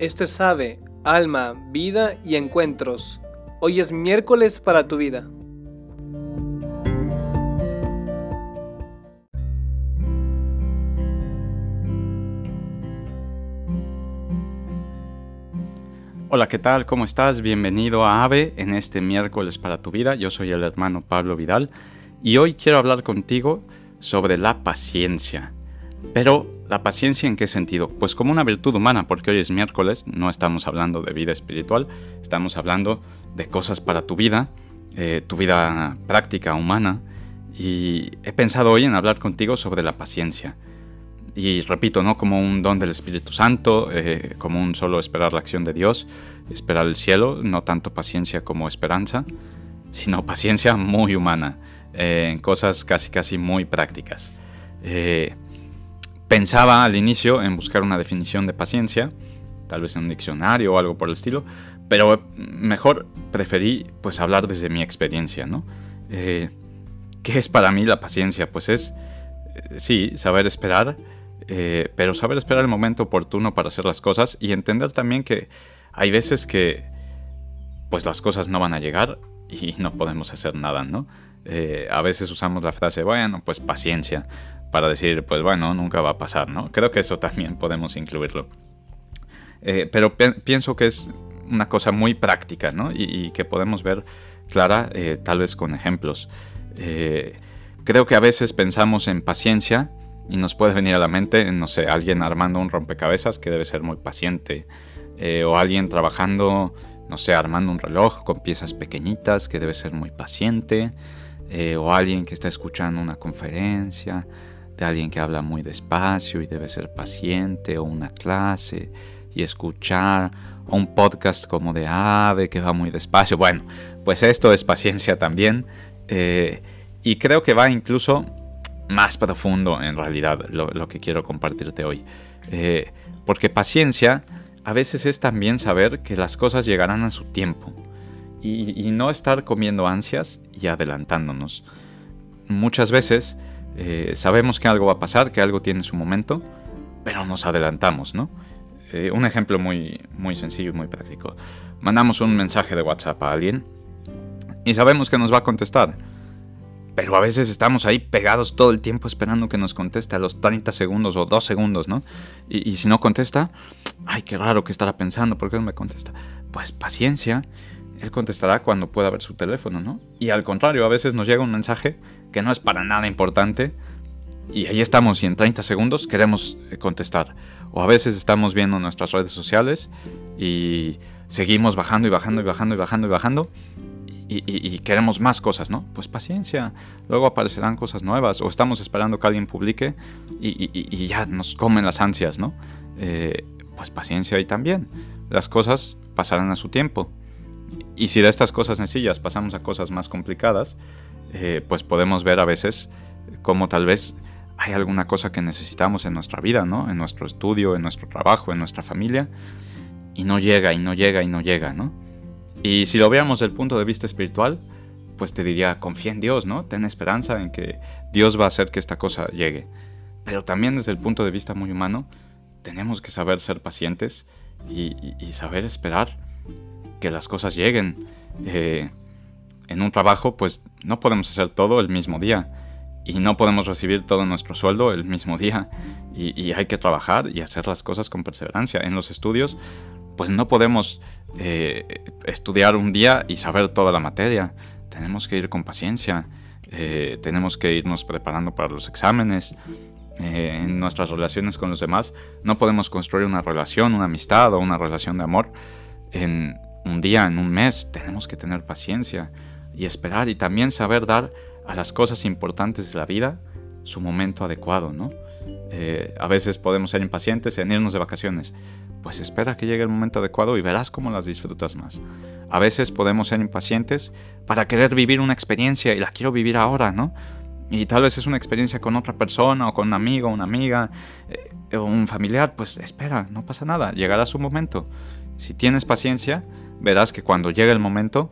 Esto es Ave, Alma, Vida y Encuentros. Hoy es miércoles para tu vida. Hola, ¿qué tal? ¿Cómo estás? Bienvenido a AVE en este miércoles para tu vida. Yo soy el hermano Pablo Vidal y hoy quiero hablar contigo sobre la paciencia. Pero, ¿la paciencia en qué sentido? Pues como una virtud humana, porque hoy es miércoles, no estamos hablando de vida espiritual, estamos hablando de cosas para tu vida, eh, tu vida práctica humana, y he pensado hoy en hablar contigo sobre la paciencia. Y repito, no como un don del Espíritu Santo, eh, como un solo esperar la acción de Dios, esperar el cielo, no tanto paciencia como esperanza, sino paciencia muy humana, eh, en cosas casi casi muy prácticas. Pensaba al inicio en buscar una definición de paciencia, tal vez en un diccionario o algo por el estilo, pero mejor preferí pues hablar desde mi experiencia, ¿no? Eh, ¿Qué es para mí la paciencia? Pues es, eh, sí, saber esperar, eh, pero saber esperar el momento oportuno para hacer las cosas y entender también que hay veces que pues las cosas no van a llegar y no podemos hacer nada, ¿no? a veces usamos la frase, bueno, pues paciencia, para decir, pues bueno, nunca va a pasar, ¿no? Creo que eso también podemos incluirlo. Eh, pero pienso que es una cosa muy práctica, ¿no? Y, que podemos ver clara eh, tal vez con ejemplos. Eh, creo que a veces pensamos en paciencia y nos puede venir a la mente, no sé, alguien armando un rompecabezas que debe ser muy paciente, o alguien trabajando, no sé, armando un reloj con piezas pequeñitas que debe ser muy paciente, o alguien que está escuchando una conferencia, de alguien que habla muy despacio y debe ser paciente, o una clase y escuchar, o un podcast como de ave que va muy despacio. Bueno, pues esto es paciencia también. Eh, y creo que va incluso más profundo en realidad lo, que quiero compartirte hoy. Eh, porque paciencia a veces es también saber que las cosas llegarán a su tiempo y, y no estar comiendo ansias y adelantándonos. Muchas veces eh, sabemos que algo va a pasar, que algo tiene su momento, pero nos adelantamos, ¿no? Eh, un ejemplo muy, muy sencillo y muy práctico. Mandamos un mensaje de WhatsApp a alguien y sabemos que nos va a contestar. Pero a veces estamos ahí pegados todo el tiempo esperando que nos conteste a los 30 segundos o 2 segundos, ¿no? Y, y si no contesta, ay, qué raro que estará pensando, ¿por qué no me contesta? Pues paciencia, él contestará cuando pueda ver su teléfono, ¿no? Y al contrario, a veces nos llega un mensaje que no es para nada importante y ahí estamos y en 30 segundos queremos eh, contestar. O a veces estamos viendo nuestras redes sociales y seguimos bajando y bajando y bajando y bajando y bajando y, queremos más cosas, ¿no? Pues paciencia, luego aparecerán cosas nuevas o estamos esperando que alguien publique y, ya nos comen las ansias, ¿no? Eh, pues paciencia ahí también. Las cosas pasarán a su tiempo. Y si de estas cosas sencillas pasamos a cosas más complicadas, eh, pues podemos ver a veces cómo tal vez hay alguna cosa que necesitamos en nuestra vida, ¿no? En nuestro estudio, en nuestro trabajo, en nuestra familia, y no llega, y no llega, y no llega, ¿no? Y si lo veamos desde el punto de vista espiritual, pues te diría, confía en Dios, ¿no? Ten esperanza en que Dios va a hacer que esta cosa llegue. Pero también desde el punto de vista muy humano, tenemos que saber ser pacientes y, saber esperar que las cosas lleguen. Eh, en un trabajo, pues no podemos hacer todo el mismo día y no podemos recibir todo nuestro sueldo el mismo día y, hay que trabajar y hacer las cosas con perseverancia. En los estudios, pues no podemos eh, estudiar un día y saber toda la materia. Tenemos que ir con paciencia, eh, tenemos que irnos preparando para los exámenes. En nuestras relaciones con los demás, no podemos construir una relación, una amistad o una relación de amor un día, en un mes. Tenemos que tener paciencia y esperar y también saber dar a las cosas importantes de la vida su momento adecuado, ¿no? Eh, a veces podemos ser impacientes en irnos de vacaciones. Pues espera que llegue el momento adecuado y verás cómo las disfrutas más. A veces podemos ser impacientes para querer vivir una experiencia y la quiero vivir ahora, ¿no? Y tal vez es una experiencia con otra persona o con un amigo, una amiga eh, o un familiar. Pues espera, no pasa nada, llegará su momento. Si tienes paciencia, verás que cuando llegue el momento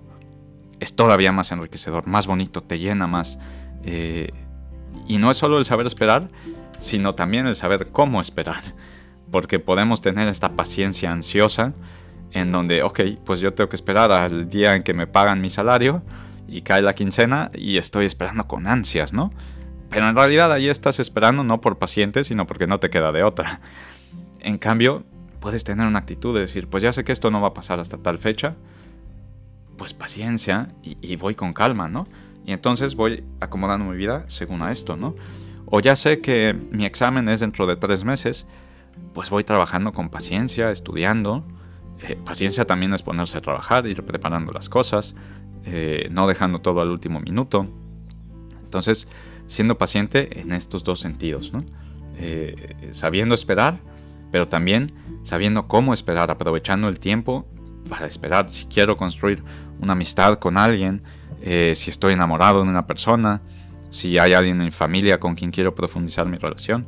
es todavía más enriquecedor, más bonito, te llena más. Eh, y no es solo el saber esperar, sino también el saber cómo esperar. porque podemos tener esta paciencia ansiosa en donde, ok, pues yo tengo que esperar al día en que me pagan mi salario y cae la quincena y estoy esperando con ansias, ¿no? Pero en realidad ahí estás esperando no por paciente, sino porque no te queda de otra. En cambio, puedes tener una actitud de decir, pues ya sé que esto no va a pasar hasta tal fecha, pues paciencia y, voy con calma, ¿no? Y entonces voy acomodando mi vida según a esto, ¿no? O ya sé que mi examen es dentro de tres meses, pues voy trabajando con paciencia, estudiando. Eh, paciencia también es ponerse a trabajar, ir preparando las cosas, eh, no dejando todo al último minuto. Entonces, siendo paciente en estos dos sentidos, ¿no? Eh, sabiendo esperar, pero también sabiendo cómo esperar, aprovechando el tiempo para esperar. Si quiero construir una amistad con alguien, si estoy enamorado de una persona, si hay alguien en mi familia con quien quiero profundizar mi relación,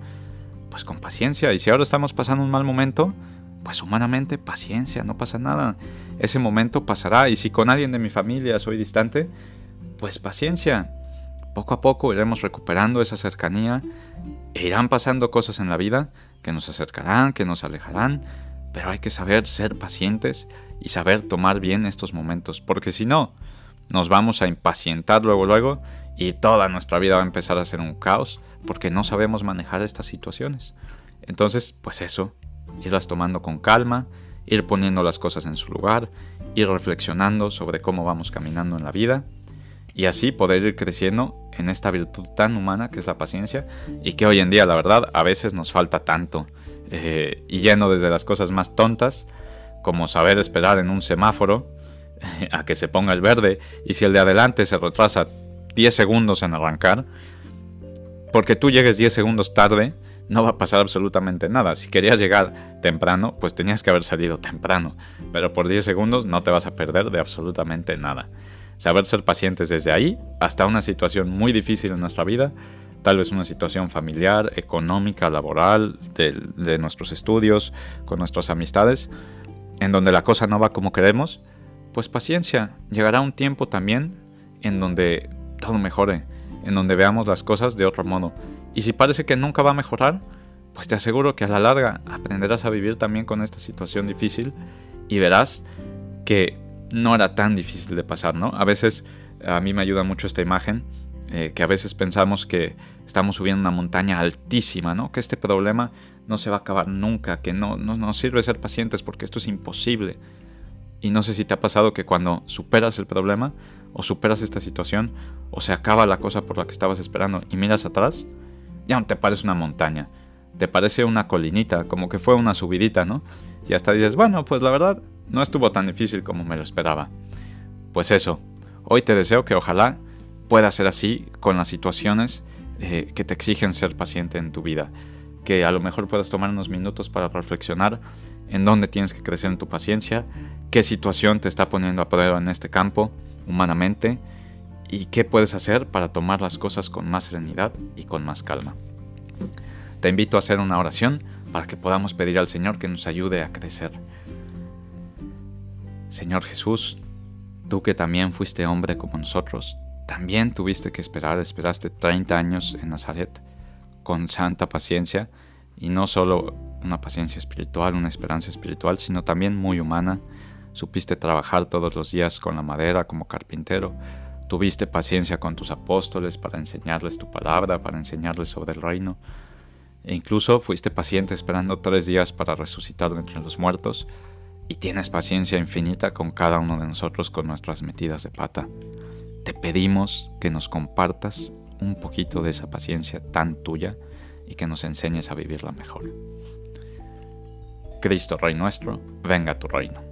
pues con paciencia. Y si ahora estamos pasando un mal momento, pues humanamente paciencia, no pasa nada. Ese momento pasará. Y si con alguien de mi familia soy distante, pues paciencia. Poco a poco iremos recuperando esa cercanía e irán pasando cosas en la vida que nos acercarán, que nos alejarán, pero hay que saber ser pacientes y saber tomar bien estos momentos, porque si no, nos vamos a impacientar luego luego y toda nuestra vida va a empezar a ser un caos porque no sabemos manejar estas situaciones. Entonces, pues eso, irlas tomando con calma, ir poniendo las cosas en su lugar, ir reflexionando sobre cómo vamos caminando en la vida y así poder ir creciendo en esta virtud tan humana que es la paciencia y que hoy en día la verdad a veces nos falta tanto eh, y yendo desde las cosas más tontas como saber esperar en un semáforo a que se ponga el verde y si el de adelante se retrasa 10 segundos en arrancar, porque tú llegues 10 segundos tarde, no va a pasar absolutamente nada. Si querías llegar temprano, pues tenías que haber salido temprano, pero por 10 segundos no te vas a perder de absolutamente nada. Saber ser pacientes desde ahí hasta una situación muy difícil en nuestra vida, tal vez una situación familiar, económica, laboral, de, nuestros estudios, con nuestras amistades, en donde la cosa no va como queremos, pues paciencia, llegará un tiempo también en donde todo mejore, en donde veamos las cosas de otro modo. Y si parece que nunca va a mejorar, pues te aseguro que a la larga aprenderás a vivir también con esta situación difícil y verás que no era tan difícil de pasar, ¿no? A veces a mí me ayuda mucho esta imagen, eh, que a veces pensamos que estamos subiendo una montaña altísima, ¿no? Que este problema no se va a acabar nunca, que no, no nos sirve ser pacientes porque esto es imposible. Y no sé si te ha pasado que cuando superas el problema o superas esta situación o se acaba la cosa por la que estabas esperando y miras atrás, ya no te parece una montaña, te parece una colinita, como que fue una subidita, ¿no? Y hasta dices, bueno, pues la verdad no estuvo tan difícil como me lo esperaba. Pues eso, hoy te deseo que ojalá pueda ser así con las situaciones eh, que te exigen ser paciente en tu vida, que a lo mejor puedas tomar unos minutos para reflexionar en dónde tienes que crecer en tu paciencia, qué situación te está poniendo a prueba en este campo humanamente y qué puedes hacer para tomar las cosas con más serenidad y con más calma. Te invito a hacer una oración para que podamos pedir al Señor que nos ayude a crecer. Señor Jesús, tú que también fuiste hombre como nosotros, también tuviste que esperar, esperaste 30 años en Nazaret con santa paciencia y no solo una paciencia espiritual, una esperanza espiritual, sino también muy humana. Supiste trabajar todos los días con la madera como carpintero, Tuviste paciencia con tus apóstoles para enseñarles tu palabra, para enseñarles sobre el reino. E incluso fuiste paciente esperando tres días para resucitar entre los muertos. Y tienes paciencia infinita con cada uno de nosotros con nuestras metidas de pata. Te pedimos que nos compartas un poquito de esa paciencia tan tuya y que nos enseñes a vivirla mejor. Cristo Rey nuestro, venga a tu reino.